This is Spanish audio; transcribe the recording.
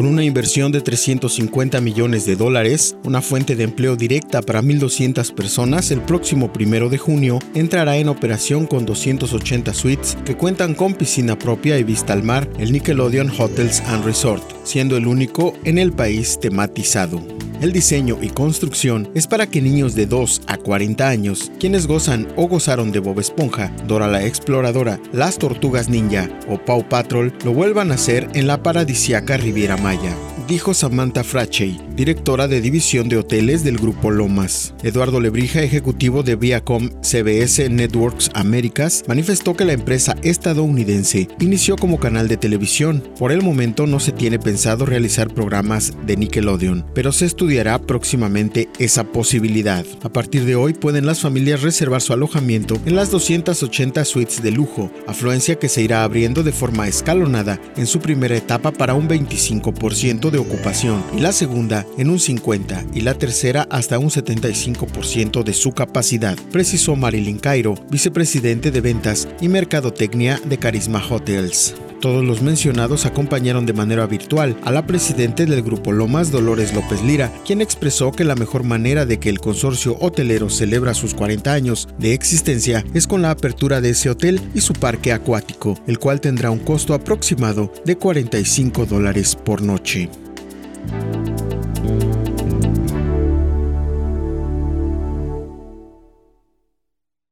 Con una inversión de 350 millones de dólares, una fuente de empleo directa para 1.200 personas, el próximo primero de junio entrará en operación con 280 suites que cuentan con piscina propia y vista al mar, el Nickelodeon Hotels and Resort, siendo el único en el país tematizado. El diseño y construcción es para que niños de 2 a 40 años, quienes gozan o gozaron de Bob Esponja, Dora la Exploradora, Las Tortugas Ninja o Paw Patrol, lo vuelvan a hacer en la paradisiaca Riviera Maya dijo Samantha Frachey, directora de división de hoteles del Grupo Lomas. Eduardo Lebrija, ejecutivo de Viacom CBS Networks Américas, manifestó que la empresa estadounidense inició como canal de televisión. Por el momento no se tiene pensado realizar programas de Nickelodeon, pero se estudiará próximamente esa posibilidad. A partir de hoy pueden las familias reservar su alojamiento en las 280 suites de lujo, afluencia que se irá abriendo de forma escalonada en su primera etapa para un 25% de ocupación y la segunda en un 50 y la tercera hasta un 75% de su capacidad, precisó Marilyn Cairo, vicepresidente de ventas y mercadotecnia de Carisma Hotels. Todos los mencionados acompañaron de manera virtual a la presidente del Grupo Lomas, Dolores López Lira, quien expresó que la mejor manera de que el consorcio hotelero celebra sus 40 años de existencia es con la apertura de ese hotel y su parque acuático, el cual tendrá un costo aproximado de 45 dólares por noche. Bye.